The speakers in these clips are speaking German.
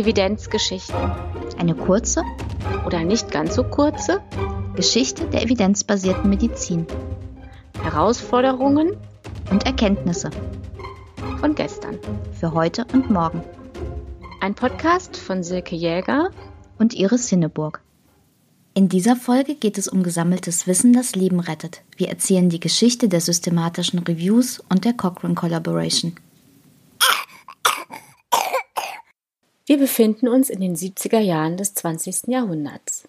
Evidenzgeschichten. Eine kurze oder nicht ganz so kurze Geschichte der evidenzbasierten Medizin. Herausforderungen und Erkenntnisse von gestern. Für heute und morgen. Ein Podcast von Silke Jäger und Iris Sinneburg. In dieser Folge geht es um gesammeltes Wissen, das Leben rettet. Wir erzählen die Geschichte der systematischen Reviews und der Cochrane Collaboration. Wir befinden uns in den 70er Jahren des 20. Jahrhunderts.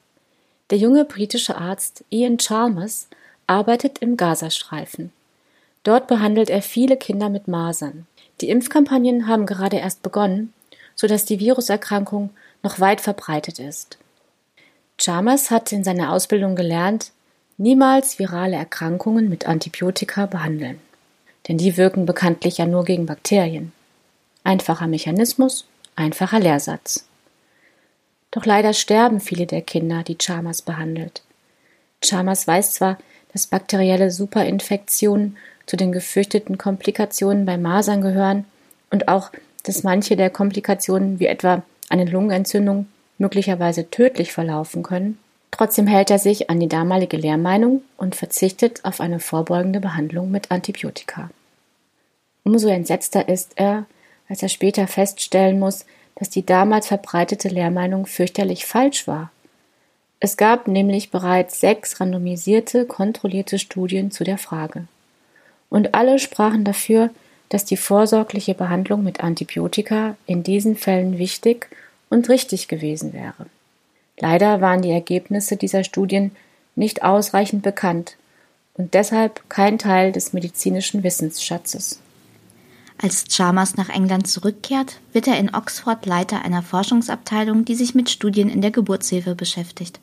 Der junge britische Arzt Ian Chalmers arbeitet im Gazastreifen. Dort behandelt er viele Kinder mit Masern. Die Impfkampagnen haben gerade erst begonnen, sodass die Viruserkrankung noch weit verbreitet ist. Chalmers hat in seiner Ausbildung gelernt, niemals virale Erkrankungen mit Antibiotika behandeln. Denn die wirken bekanntlich ja nur gegen Bakterien. Einfacher Mechanismus, Einfacher Lehrsatz. Doch leider sterben viele der Kinder, die Chalmers behandelt. Chalmers weiß zwar, dass bakterielle Superinfektionen zu den gefürchteten Komplikationen bei Masern gehören und auch, dass manche der Komplikationen wie etwa eine Lungenentzündung möglicherweise tödlich verlaufen können, trotzdem hält er sich an die damalige Lehrmeinung und verzichtet auf eine vorbeugende Behandlung mit Antibiotika. Umso entsetzter ist er, als er später feststellen muss, dass die damals verbreitete Lehrmeinung fürchterlich falsch war. Es gab nämlich bereits sechs randomisierte, kontrollierte Studien zu der Frage. Und alle sprachen dafür, dass die vorsorgliche Behandlung mit Antibiotika in diesen Fällen wichtig und richtig gewesen wäre. Leider waren die Ergebnisse dieser Studien nicht ausreichend bekannt und deshalb kein Teil des medizinischen Wissensschatzes. Als Chalmers nach England zurückkehrt, wird er in Oxford Leiter einer Forschungsabteilung, die sich mit Studien in der Geburtshilfe beschäftigt.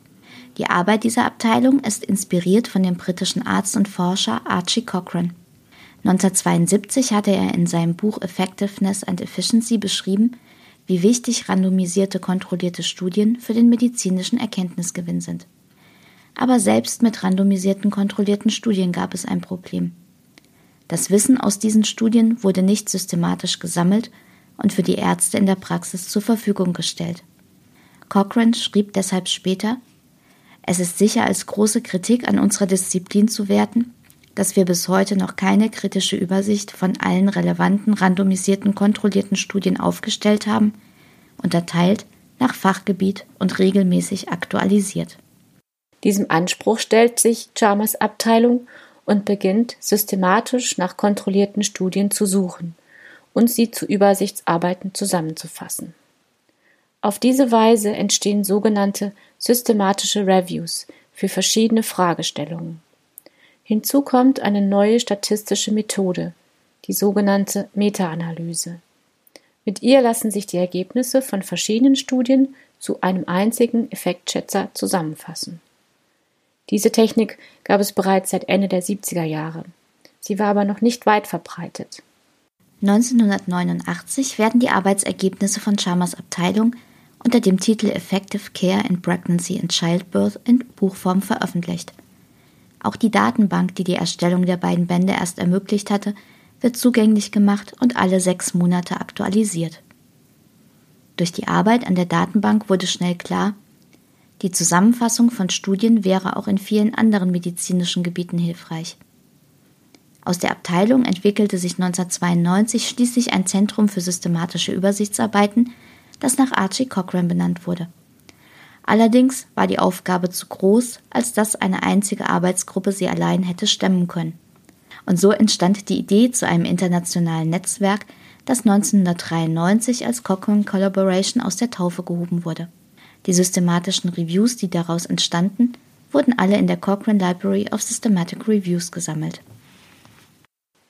Die Arbeit dieser Abteilung ist inspiriert von dem britischen Arzt und Forscher Archie Cochrane. 1972 hatte er in seinem Buch Effectiveness and Efficiency beschrieben, wie wichtig randomisierte kontrollierte Studien für den medizinischen Erkenntnisgewinn sind. Aber selbst mit randomisierten kontrollierten Studien gab es ein Problem. Das Wissen aus diesen Studien wurde nicht systematisch gesammelt und für die Ärzte in der Praxis zur Verfügung gestellt. Cochrane schrieb deshalb später, es ist sicher als große Kritik an unserer Disziplin zu werten, dass wir bis heute noch keine kritische Übersicht von allen relevanten randomisierten kontrollierten Studien aufgestellt haben, unterteilt nach Fachgebiet und regelmäßig aktualisiert. Diesem Anspruch stellt sich Chalmers Abteilung und beginnt systematisch nach kontrollierten Studien zu suchen und sie zu Übersichtsarbeiten zusammenzufassen. Auf diese Weise entstehen sogenannte systematische Reviews für verschiedene Fragestellungen. Hinzu kommt eine neue statistische Methode, die sogenannte Meta-Analyse. Mit ihr lassen sich die Ergebnisse von verschiedenen Studien zu einem einzigen Effektschätzer zusammenfassen. Diese Technik gab es bereits seit Ende der 70er Jahre. Sie war aber noch nicht weit verbreitet. 1989 werden die Arbeitsergebnisse von Chalmers Abteilung unter dem Titel Effective Care in Pregnancy and Childbirth in Buchform veröffentlicht. Auch die Datenbank, die die Erstellung der beiden Bände erst ermöglicht hatte, wird zugänglich gemacht und alle sechs Monate aktualisiert. Durch die Arbeit an der Datenbank wurde schnell klar, die Zusammenfassung von Studien wäre auch in vielen anderen medizinischen Gebieten hilfreich. Aus der Abteilung entwickelte sich 1992 schließlich ein Zentrum für systematische Übersichtsarbeiten, das nach Archie Cochrane benannt wurde. Allerdings war die Aufgabe zu groß, als dass eine einzige Arbeitsgruppe sie allein hätte stemmen können. Und so entstand die Idee zu einem internationalen Netzwerk, das 1993 als Cochrane Collaboration aus der Taufe gehoben wurde. Die systematischen Reviews, die daraus entstanden, wurden alle in der Cochrane Library of Systematic Reviews gesammelt.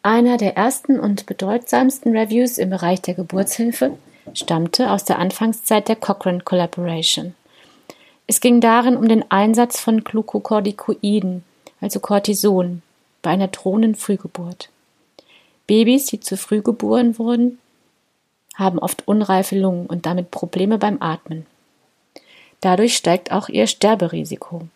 Einer der ersten und bedeutsamsten Reviews im Bereich der Geburtshilfe stammte aus der Anfangszeit der Cochrane Collaboration. Es ging darin um den Einsatz von Glucocorticoiden, also Cortison, bei einer drohenden Frühgeburt. Babys, die zu früh geboren wurden, haben oft unreife Lungen und damit Probleme beim Atmen. Dadurch steigt auch ihr Sterberisiko.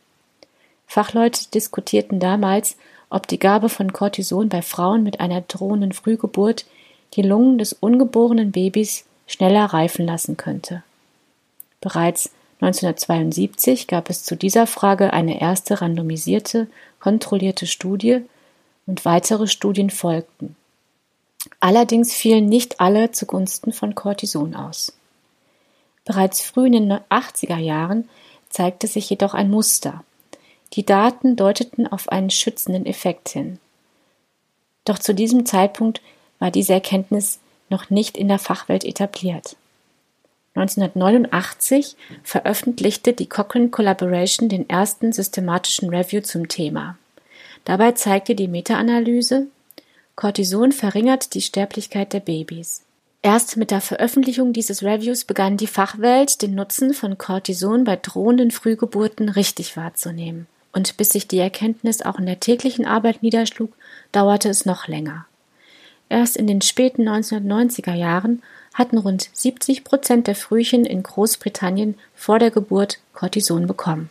Fachleute diskutierten damals, ob die Gabe von Cortison bei Frauen mit einer drohenden Frühgeburt die Lungen des ungeborenen Babys schneller reifen lassen könnte. Bereits 1972 gab es zu dieser Frage eine erste randomisierte, kontrollierte Studie und weitere Studien folgten. Allerdings fielen nicht alle zugunsten von Cortison aus. Bereits früh in den 80er Jahren zeigte sich jedoch ein Muster. Die Daten deuteten auf einen schützenden Effekt hin. Doch zu diesem Zeitpunkt war diese Erkenntnis noch nicht in der Fachwelt etabliert. 1989 veröffentlichte die Cochrane Collaboration den ersten systematischen Review zum Thema. Dabei zeigte die Meta-Analyse, Cortison verringert die Sterblichkeit der Babys. Erst mit der Veröffentlichung dieses Reviews begann die Fachwelt, den Nutzen von Cortison bei drohenden Frühgeburten richtig wahrzunehmen. Und bis sich die Erkenntnis auch in der täglichen Arbeit niederschlug, dauerte es noch länger. Erst in den späten 1990er Jahren hatten rund 70 Prozent der Frühchen in Großbritannien vor der Geburt Cortison bekommen.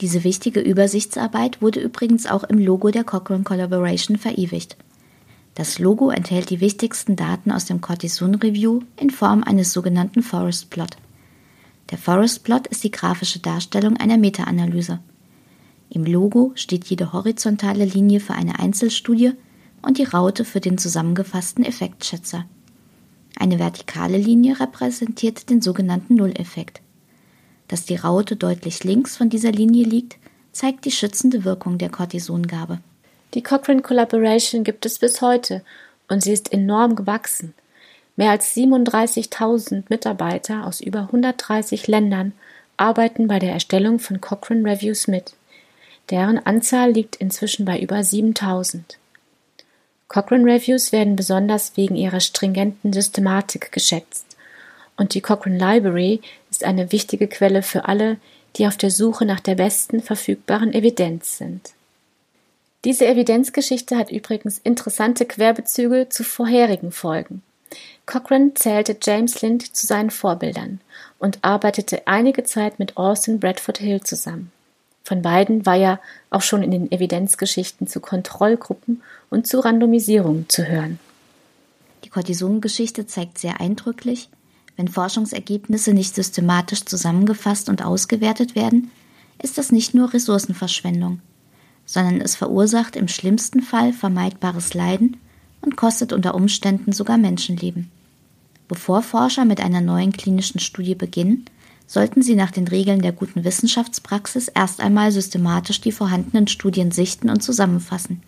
Diese wichtige Übersichtsarbeit wurde übrigens auch im Logo der Cochrane Collaboration verewigt. Das Logo enthält die wichtigsten Daten aus dem Cortison Review in Form eines sogenannten Forest Plot. Der Forest Plot ist die grafische Darstellung einer Meta-Analyse. Im Logo steht jede horizontale Linie für eine Einzelstudie und die Raute für den zusammengefassten Effektschätzer. Eine vertikale Linie repräsentiert den sogenannten Nulleffekt. Dass die Raute deutlich links von dieser Linie liegt, zeigt die schützende Wirkung der Cortisongabe. Die Cochrane Collaboration gibt es bis heute und sie ist enorm gewachsen. Mehr als 37.000 Mitarbeiter aus über 130 Ländern arbeiten bei der Erstellung von Cochrane Reviews mit. Deren Anzahl liegt inzwischen bei über 7000. Cochrane Reviews werden besonders wegen ihrer stringenten Systematik geschätzt. Und die Cochrane Library ist eine wichtige Quelle für alle, die auf der Suche nach der besten verfügbaren Evidenz sind. Diese Evidenzgeschichte hat übrigens interessante Querbezüge zu vorherigen Folgen. Cochrane zählte James Lind zu seinen Vorbildern und arbeitete einige Zeit mit Austin Bradford Hill zusammen. Von beiden war ja auch schon in den Evidenzgeschichten zu Kontrollgruppen und zu Randomisierung zu hören. Die Cortisongeschichte zeigt sehr eindrücklich, wenn Forschungsergebnisse nicht systematisch zusammengefasst und ausgewertet werden, ist das nicht nur Ressourcenverschwendung, sondern es verursacht im schlimmsten Fall vermeidbares Leiden und kostet unter Umständen sogar Menschenleben. Bevor Forscher mit einer neuen klinischen Studie beginnen, sollten Sie nach den Regeln der guten Wissenschaftspraxis erst einmal systematisch die vorhandenen Studien sichten und zusammenfassen.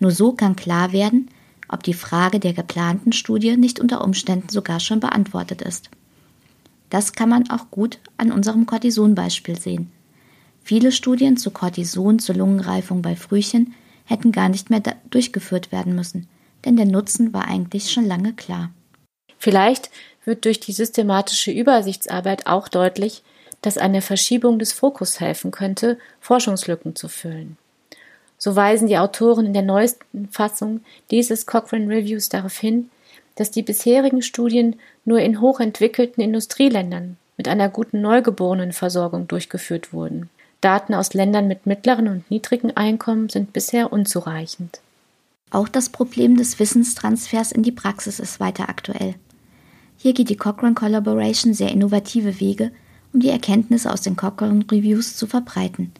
Nur so kann klar werden, ob die Frage der geplanten Studie nicht unter Umständen sogar schon beantwortet ist. Das kann man auch gut an unserem Cortison-Beispiel sehen. Viele Studien zu Cortison zur Lungenreifung bei Frühchen hätten gar nicht mehr durchgeführt werden müssen, denn der Nutzen war eigentlich schon lange klar. Vielleicht wird durch die systematische Übersichtsarbeit auch deutlich, dass eine Verschiebung des Fokus helfen könnte, Forschungslücken zu füllen. So weisen die Autoren in der neuesten Fassung dieses Cochrane Reviews darauf hin, dass die bisherigen Studien nur in hochentwickelten Industrieländern mit einer guten Neugeborenenversorgung durchgeführt wurden. Daten aus Ländern mit mittleren und niedrigen Einkommen sind bisher unzureichend. Auch das Problem des Wissenstransfers in die Praxis ist weiter aktuell. Hier geht die Cochrane Collaboration sehr innovative Wege, um die Erkenntnisse aus den Cochrane Reviews zu verbreiten.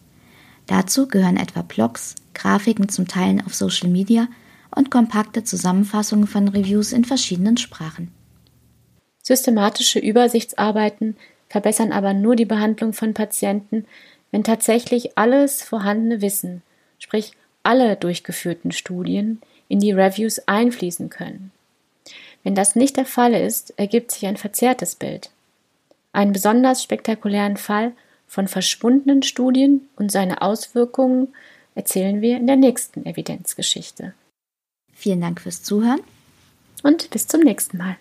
Dazu gehören etwa Blogs, Grafiken zum Teilen auf Social Media und kompakte Zusammenfassungen von Reviews in verschiedenen Sprachen. Systematische Übersichtsarbeiten verbessern aber nur die Behandlung von Patienten, wenn tatsächlich alles vorhandene Wissen, sprich alle durchgeführten Studien, in die Reviews einfließen können. Wenn das nicht der Fall ist, ergibt sich ein verzerrtes Bild. Einen besonders spektakulären Fall von verschwundenen Studien und seine Auswirkungen erzählen wir in der nächsten Evidenzgeschichte. Vielen Dank fürs Zuhören und bis zum nächsten Mal.